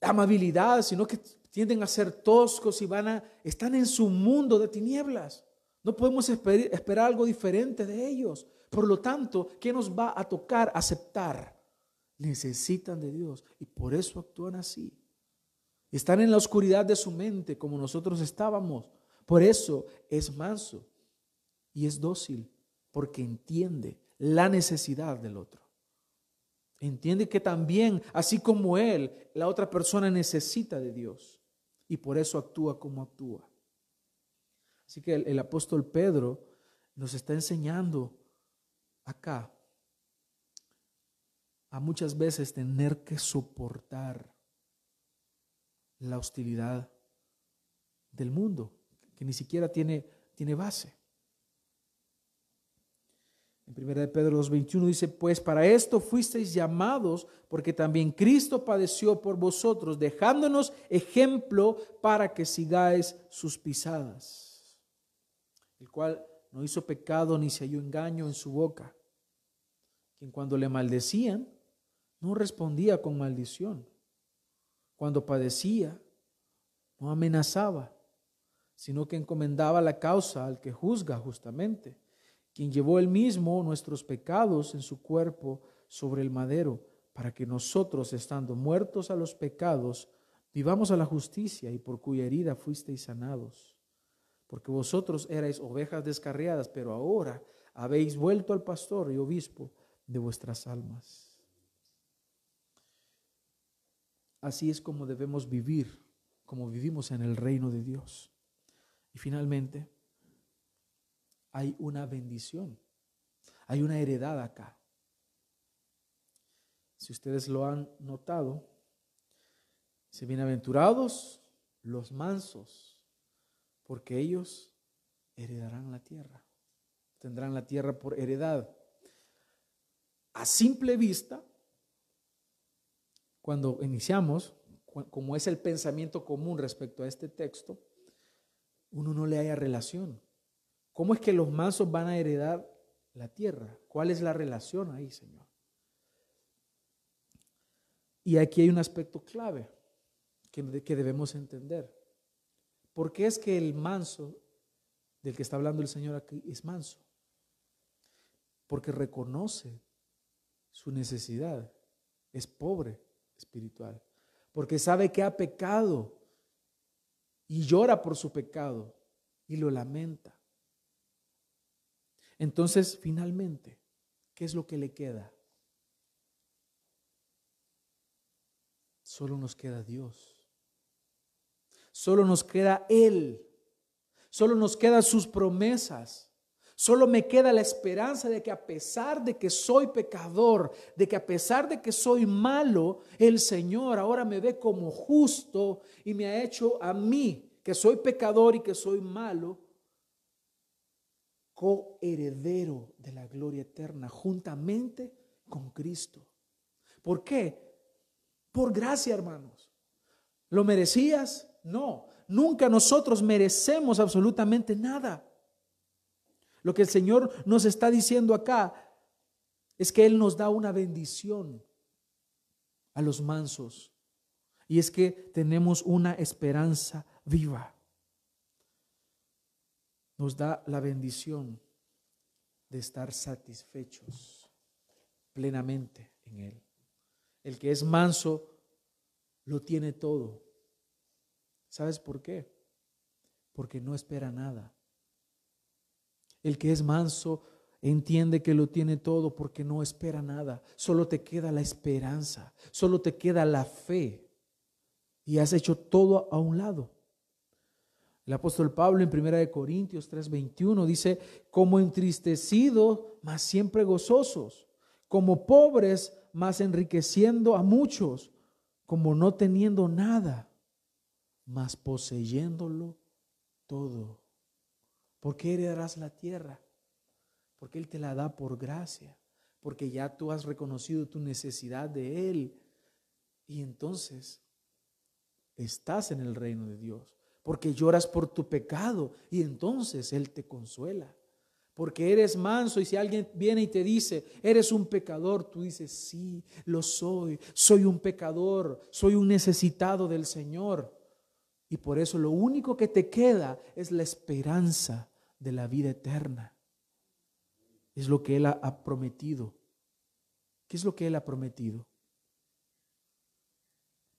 amabilidad, sino que tienden a ser toscos y van a, están en su mundo de tinieblas. No podemos esperar algo diferente de ellos. Por lo tanto, ¿qué nos va a tocar aceptar? necesitan de Dios y por eso actúan así. Están en la oscuridad de su mente como nosotros estábamos. Por eso es manso y es dócil porque entiende la necesidad del otro. Entiende que también, así como él, la otra persona necesita de Dios y por eso actúa como actúa. Así que el, apóstol Pedro nos está enseñando acá a muchas veces tener que soportar la hostilidad del mundo, que ni siquiera tiene, tiene base. En 1 de Pedro 2.21 dice, pues para esto fuisteis llamados, porque también Cristo padeció por vosotros, dejándonos ejemplo para que sigáis sus pisadas, el cual no hizo pecado ni se halló engaño en su boca, quien cuando le maldecían, no respondía con maldición. Cuando padecía, no amenazaba, sino que encomendaba la causa al que juzga justamente, quien llevó él mismo nuestros pecados en su cuerpo sobre el madero, para que nosotros, estando muertos a los pecados, vivamos a la justicia y por cuya herida fuisteis sanados. Porque vosotros erais ovejas descarriadas, pero ahora habéis vuelto al pastor y obispo de vuestras almas. Así es como debemos vivir, como vivimos en el reino de Dios. Y finalmente, hay una bendición, hay una heredad acá. Si ustedes lo han notado, se bienaventurados los mansos, porque ellos heredarán la tierra, tendrán la tierra por heredad. A simple vista, cuando iniciamos, como es el pensamiento común respecto a este texto, uno no le haya relación. ¿Cómo es que los mansos van a heredar la tierra? ¿Cuál es la relación ahí, Señor? Y aquí hay un aspecto clave que, que debemos entender. ¿Por qué es que el manso, del que está hablando el Señor aquí, es manso? Porque reconoce su necesidad, es pobre espiritual, porque sabe que ha pecado y llora por su pecado y lo lamenta. Entonces, finalmente, ¿qué es lo que le queda? Solo nos queda Dios. Solo nos queda Él. Solo nos quedan sus promesas. Solo me queda la esperanza de que a pesar de que soy pecador, de que a pesar de que soy malo, el Señor ahora me ve como justo y me ha hecho a mí, que soy pecador y que soy malo, coheredero de la gloria eterna juntamente con Cristo. ¿Por qué? Por gracia, hermanos. ¿Lo merecías? No. Nunca nosotros merecemos absolutamente nada. Lo que el Señor nos está diciendo acá es que Él nos da una bendición a los mansos. Y es que tenemos una esperanza viva. Nos da la bendición de estar satisfechos plenamente en Él. El que es manso lo tiene todo. ¿Sabes por qué? Porque no espera nada. El que es manso entiende que lo tiene todo porque no espera nada. Solo te queda la esperanza, solo te queda la fe. Y has hecho todo a un lado. El apóstol Pablo en 1 Corintios 3:21 dice, como entristecidos, mas siempre gozosos, como pobres, mas enriqueciendo a muchos, como no teniendo nada, mas poseyéndolo todo. ¿Por qué heredarás la tierra? Porque Él te la da por gracia, porque ya tú has reconocido tu necesidad de Él y entonces estás en el reino de Dios, porque lloras por tu pecado y entonces Él te consuela porque eres manso y si alguien viene y te dice, eres un pecador, tú dices, sí, lo soy, soy un pecador, soy un necesitado del Señor. Y por eso lo único que te queda es la esperanza de la vida eterna. Es lo que Él ha prometido. ¿Qué es lo que Él ha prometido?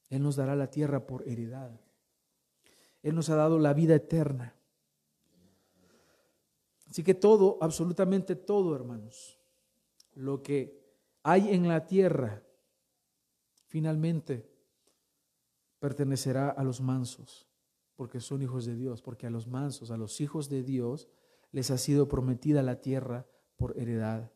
Él nos dará la tierra por heredad. Él nos ha dado la vida eterna. Así que todo, absolutamente todo, hermanos, lo que hay en la tierra, finalmente pertenecerá a los mansos, porque son hijos de Dios, porque a los mansos, a los hijos de Dios, les ha sido prometida la tierra por heredad.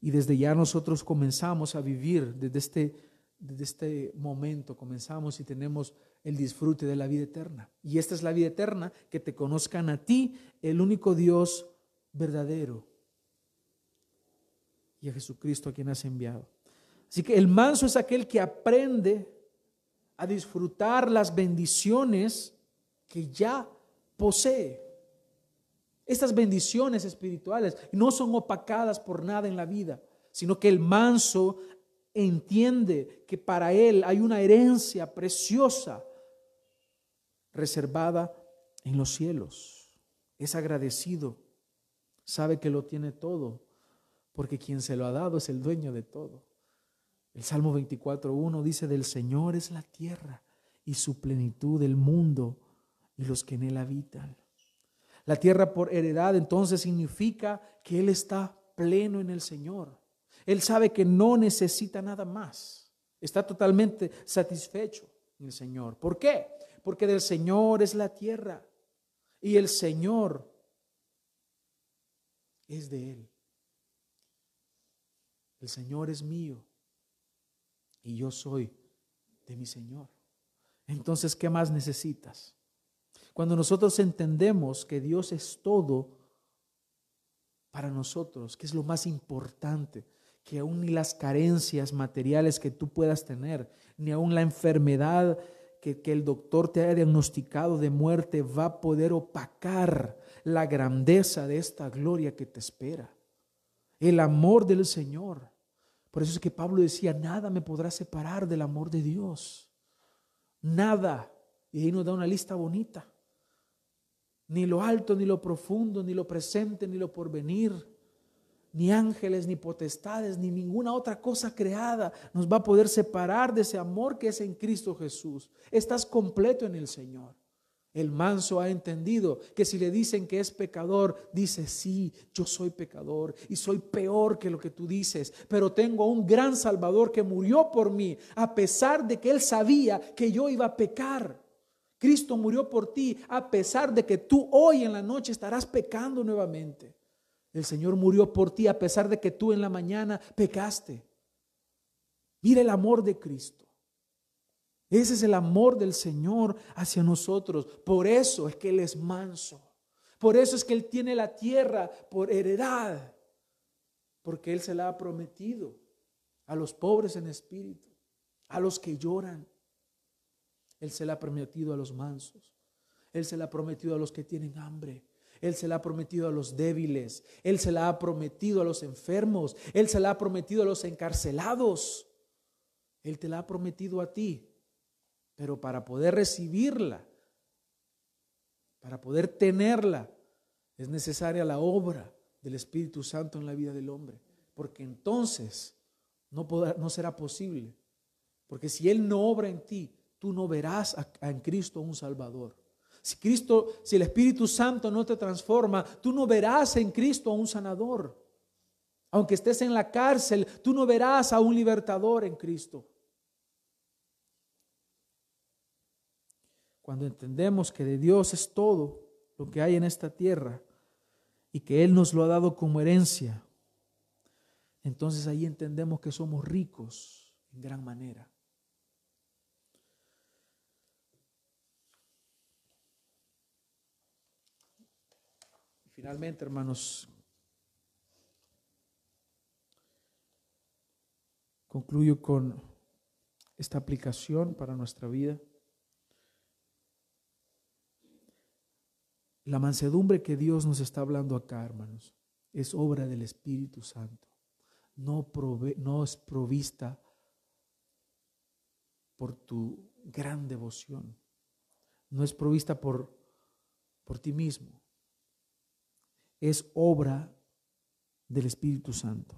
Y desde ya nosotros comenzamos a vivir, desde este, desde este momento comenzamos y tenemos el disfrute de la vida eterna. Y esta es la vida eterna, que te conozcan a ti, el único Dios verdadero, y a Jesucristo a quien has enviado. Así que el manso es aquel que aprende a disfrutar las bendiciones que ya posee. Estas bendiciones espirituales no son opacadas por nada en la vida, sino que el manso entiende que para él hay una herencia preciosa reservada en los cielos. Es agradecido, sabe que lo tiene todo, porque quien se lo ha dado es el dueño de todo. El Salmo 24.1 dice, del Señor es la tierra y su plenitud, el mundo y los que en él habitan. La tierra por heredad entonces significa que Él está pleno en el Señor. Él sabe que no necesita nada más. Está totalmente satisfecho en el Señor. ¿Por qué? Porque del Señor es la tierra y el Señor es de Él. El Señor es mío y yo soy de mi Señor. Entonces, ¿qué más necesitas? Cuando nosotros entendemos que Dios es todo para nosotros, que es lo más importante, que aún ni las carencias materiales que tú puedas tener, ni aún la enfermedad que, que, el doctor te haya diagnosticado de muerte va a poder opacar la grandeza de esta gloria que te espera. El amor del Señor. Por eso es que Pablo decía, nada me podrá separar del amor de Dios. Nada. Y ahí nos da una lista bonita. Ni lo alto, ni lo profundo, ni lo presente, ni lo porvenir, ni ángeles, ni potestades, ni ninguna otra cosa creada nos va a poder separar de ese amor que es en Cristo Jesús. Estás completo en el Señor. El manso ha entendido que si le dicen que es pecador, dice, sí, yo soy pecador y soy peor que lo que tú dices, pero tengo un gran Salvador que murió por mí, a pesar de que él sabía que yo iba a pecar. Cristo murió por ti a pesar de que tú hoy en la noche estarás pecando nuevamente. El Señor murió por ti a pesar de que tú en la mañana pecaste. Mira el amor de Cristo. Ese es el amor del Señor hacia nosotros. Por eso es que Él es manso. Por eso es que Él tiene la tierra por heredad. Porque Él se la ha prometido a los pobres en espíritu, a los que lloran. Él se la ha prometido a los mansos. Él se la ha prometido a los que tienen hambre. Él se la ha prometido a los débiles. Él se la ha prometido a los enfermos. Él se la ha prometido a los encarcelados. Él te la ha prometido a ti. Pero para poder recibirla, para poder tenerla, es necesaria la obra del Espíritu Santo en la vida del hombre. Porque entonces no, será posible. Porque si Él no obra en ti, tú no verás en Cristo un Salvador. Si Cristo, si el Espíritu Santo no te transforma, tú no verás en Cristo a un sanador. Aunque estés en la cárcel, tú no verás a un libertador en Cristo. Cuando entendemos que de Dios es todo lo que hay en esta tierra y que Él nos lo ha dado como herencia, entonces ahí entendemos que somos ricos en gran manera. Finalmente, hermanos, concluyo con esta aplicación para nuestra vida. La mansedumbre que Dios nos está hablando acá, hermanos, es obra del Espíritu Santo. No, es provista por tu gran devoción. No es provista por, por ti mismo es obra del Espíritu Santo.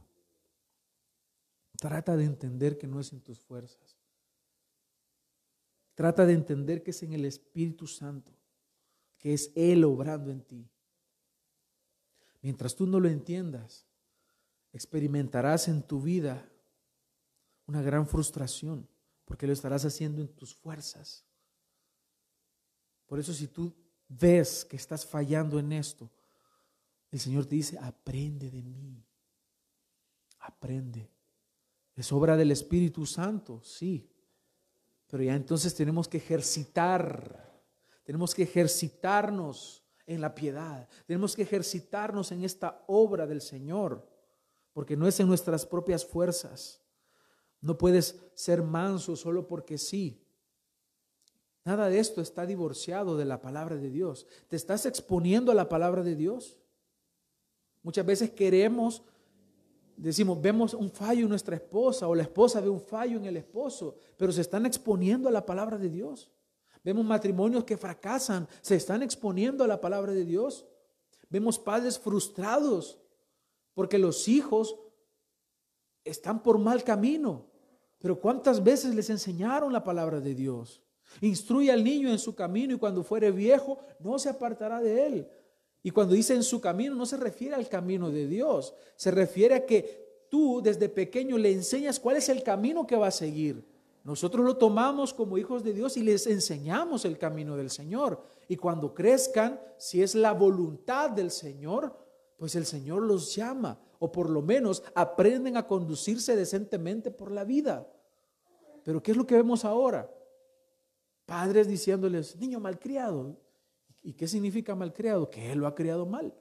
Trata de entender que no es en tus fuerzas. Trata de entender que es en el Espíritu Santo, que es Él obrando en ti. Mientras tú no lo entiendas, experimentarás en tu vida una gran frustración, porque lo estarás haciendo en tus fuerzas. Por eso si tú ves que estás fallando en esto, el Señor te dice, aprende de mí. Aprende. Es obra del Espíritu Santo, sí. Pero ya entonces tenemos que ejercitar, tenemos que ejercitarnos en la piedad, tenemos que ejercitarnos en esta obra del Señor, porque no es en nuestras propias fuerzas. No puedes ser manso solo porque sí. Nada de esto está divorciado de la palabra de Dios. ¿Te estás exponiendo a la palabra de Dios? Muchas veces queremos, decimos, vemos un fallo en nuestra esposa o la esposa ve un fallo en el esposo, pero se están exponiendo a la palabra de Dios. Vemos matrimonios que fracasan, se están exponiendo a la palabra de Dios. Vemos padres frustrados porque los hijos están por mal camino. Pero ¿cuántas veces les enseñaron la palabra de Dios? Instruye al niño en su camino y cuando fuere viejo no se apartará de él. Y cuando dice en su camino no se refiere al camino de Dios, se refiere a que tú desde pequeño le enseñas cuál es el camino que va a seguir. Nosotros lo tomamos como hijos de Dios y les enseñamos el camino del Señor. Y cuando crezcan, si es la voluntad del Señor, pues el Señor los llama o por lo menos aprenden a conducirse decentemente por la vida. Pero ¿qué es lo que vemos ahora? Padres diciéndoles, niño malcriado. ¿Y qué significa malcriado? Que él lo ha criado mal.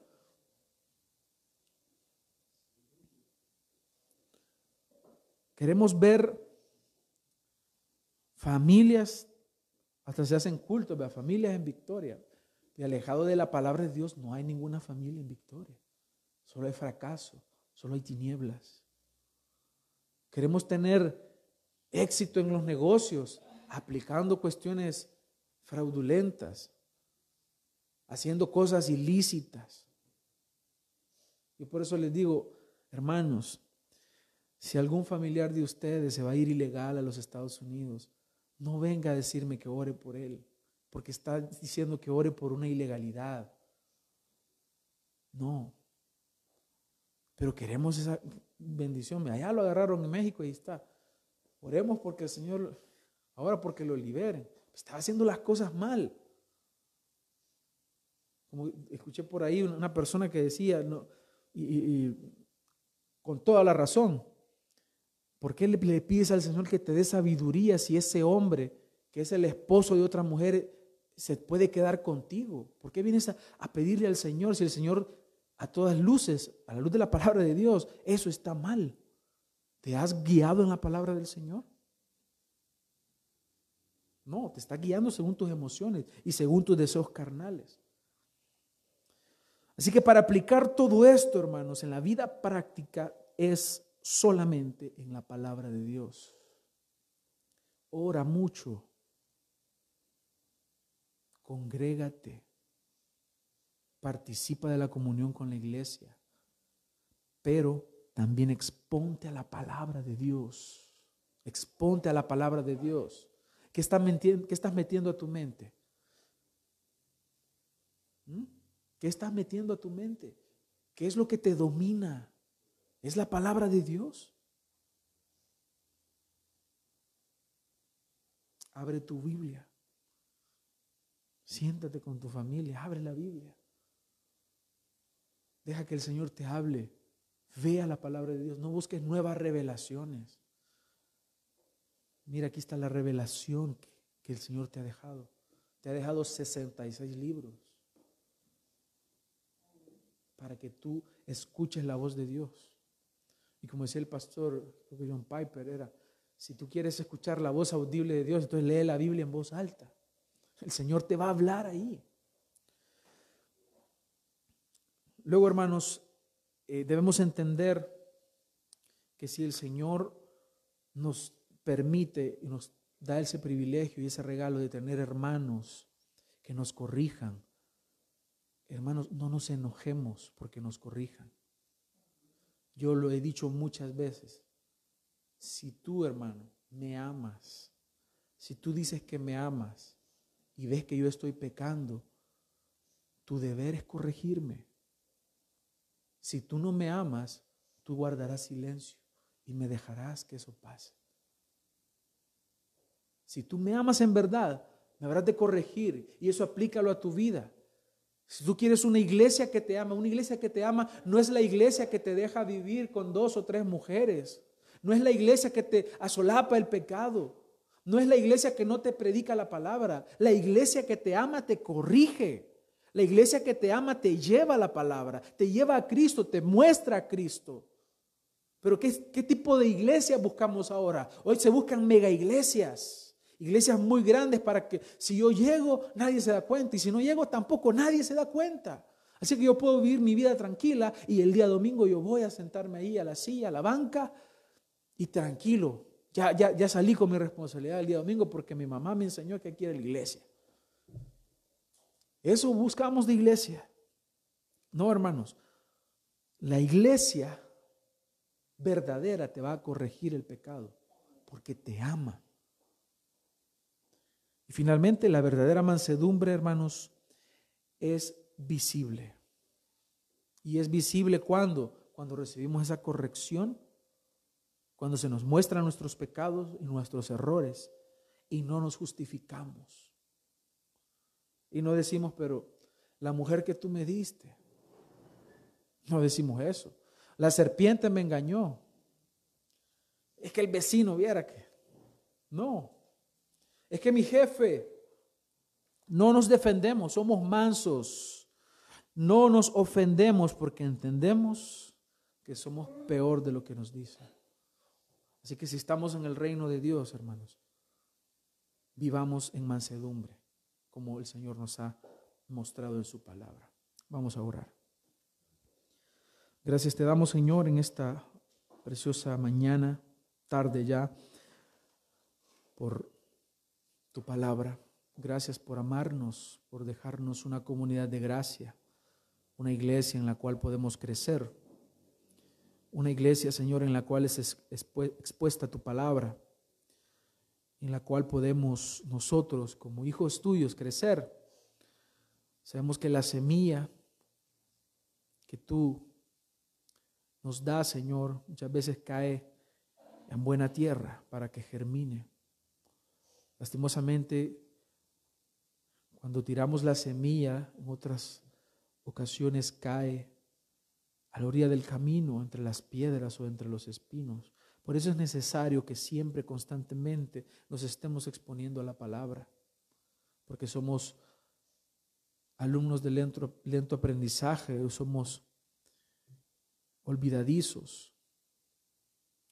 Queremos ver familias, hasta se hacen cultos, familias en victoria. Y alejado de la palabra de Dios no hay ninguna familia en victoria. Solo hay fracaso, solo hay tinieblas. Queremos tener éxito en los negocios, aplicando cuestiones fraudulentas, haciendo cosas ilícitas. Y por eso les digo, hermanos, si algún familiar de ustedes se va a ir ilegal a los Estados Unidos, no venga a decirme que ore por él, porque está diciendo que ore por una ilegalidad. No. Pero queremos esa bendición. Allá lo agarraron en México y está. Oremos porque el Señor, ahora porque lo liberen. Estaba haciendo las cosas mal. Como escuché por ahí una persona que decía, no, y, con toda la razón, ¿por qué le, pides al Señor que te dé sabiduría si ese hombre, que es el esposo de otra mujer, se puede quedar contigo? ¿Por qué vienes a, pedirle al Señor si el Señor a todas luces, a la luz de la palabra de Dios, eso está mal? ¿Te has guiado en la palabra del Señor? No, te está guiando según tus emociones y según tus deseos carnales. Así que para aplicar todo esto, hermanos, en la vida práctica es solamente en la palabra de Dios. Ora mucho. Congrégate. Participa de la comunión con la iglesia. Pero también exponte a la palabra de Dios. Exponte a la palabra de Dios. ¿Qué estás metiendo, qué estás metiendo a tu mente? ¿Mm? ¿Qué estás metiendo a tu mente? ¿Qué es lo que te domina? ¿Es la palabra de Dios? Abre tu Biblia. Siéntate con tu familia, abre la Biblia. Deja que el Señor te hable. Vea la palabra de Dios, no busques nuevas revelaciones. Mira, aquí está la revelación que, el Señor te ha dejado. Te ha dejado 66 libros para que tú escuches la voz de Dios. Y como decía el pastor John Piper, era, si tú quieres escuchar la voz audible de Dios, entonces lee la Biblia en voz alta. El Señor te va a hablar ahí. Luego, hermanos, eh, debemos entender que si el Señor nos permite y nos da ese privilegio y ese regalo de tener hermanos que nos corrijan, hermanos, no nos enojemos porque nos corrijan. Yo lo he dicho muchas veces. Si tú, hermano, me amas, si tú dices que me amas y ves que yo estoy pecando, tu deber es corregirme. Si tú no me amas, tú guardarás silencio y me dejarás que eso pase. Si tú me amas en verdad, me habrás de corregir y eso aplícalo a tu vida. Si tú quieres una iglesia que te ama, una iglesia que te ama no es la iglesia que te deja vivir con dos o tres mujeres. No es la iglesia que te asolapa el pecado. No es la iglesia que no te predica la palabra. La iglesia que te ama te corrige. La iglesia que te ama te lleva la palabra, te lleva a Cristo, te muestra a Cristo. Pero ¿qué, tipo de iglesia buscamos ahora? Hoy se buscan mega iglesias, iglesias muy grandes para que si yo llego nadie se da cuenta y si no llego tampoco nadie se da cuenta. Así que yo puedo vivir mi vida tranquila y el día domingo yo voy a sentarme ahí a la silla, a la banca y tranquilo. Ya, ya, ya salí con mi responsabilidad el día domingo porque mi mamá me enseñó que aquí era la iglesia. Eso buscamos de iglesia. No, hermanos. La iglesia verdadera te va a corregir el pecado, porque te ama. Y finalmente, la verdadera mansedumbre, hermanos, es visible. Y es visible cuando, cuando recibimos esa corrección, cuando se nos muestran nuestros pecados y nuestros errores y no nos justificamos. Y no decimos, pero la mujer que tú me diste, no decimos eso. La serpiente me engañó. Es que el vecino viera que. No. Es que mi jefe, no nos defendemos, somos mansos, no nos ofendemos porque entendemos que somos peor de lo que nos dicen. Así que si estamos en el reino de Dios, hermanos, vivamos en mansedumbre, como el Señor nos ha mostrado en su palabra. Vamos a orar. Gracias te damos, Señor, en esta preciosa mañana, tarde ya, por tu palabra. Gracias por amarnos, por dejarnos una comunidad de gracia, una iglesia en la cual podemos crecer, una iglesia, Señor, en la cual es expuesta tu palabra, en la cual podemos nosotros, como hijos tuyos, crecer. Sabemos que la semilla que tú nos das, Señor, muchas veces cae en buena tierra para que germine. Lastimosamente, cuando tiramos la semilla, en otras ocasiones cae a la orilla del camino, entre las piedras o entre los espinos. Por eso es necesario que siempre, constantemente, nos estemos exponiendo a la palabra, porque somos alumnos de lento, lento aprendizaje, somos olvidadizos.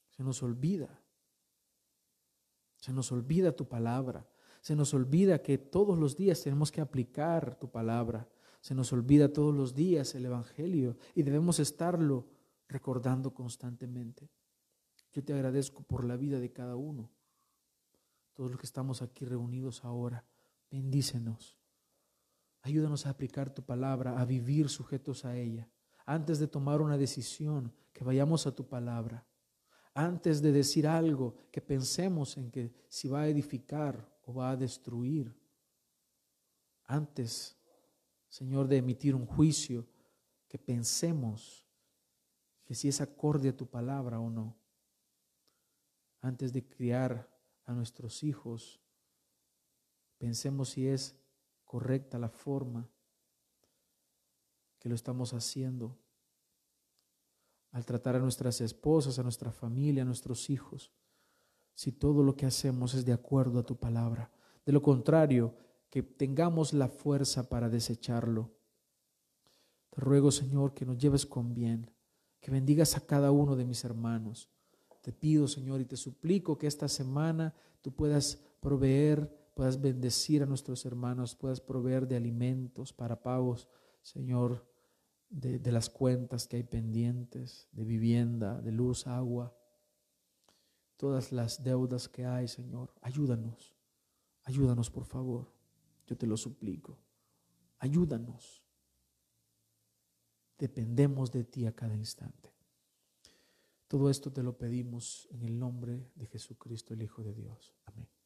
Se nos olvida. Se nos olvida tu palabra. Se nos olvida que todos los días tenemos que aplicar tu palabra. Se nos olvida todos los días el Evangelio y debemos estarlo recordando constantemente. Yo te agradezco por la vida de cada uno. Todos los que estamos aquí reunidos ahora, bendícenos. Ayúdanos a aplicar tu palabra, a vivir sujetos a ella. Antes de tomar una decisión, que vayamos a tu palabra antes de decir algo, que pensemos en que si va a edificar o va a destruir. Antes, Señor, de emitir un juicio, que pensemos que si es acorde a tu palabra o no. Antes de criar a nuestros hijos, pensemos si es correcta la forma que lo estamos haciendo al tratar a nuestras esposas, a nuestra familia, a nuestros hijos, si todo lo que hacemos es de acuerdo a tu palabra. De lo contrario, que tengamos la fuerza para desecharlo. Te ruego, Señor, que nos lleves con bien, que bendigas a cada uno de mis hermanos. Te pido, Señor, y te suplico que esta semana tú puedas proveer, puedas bendecir a nuestros hermanos, puedas proveer de alimentos para pagos, Señor, de, las cuentas que hay pendientes, de vivienda, de luz, agua, todas las deudas que hay, Señor. Ayúdanos, ayúdanos por favor, yo te lo suplico. Ayúdanos. Dependemos de ti a cada instante. Todo esto te lo pedimos en el nombre de Jesucristo, el Hijo de Dios. Amén.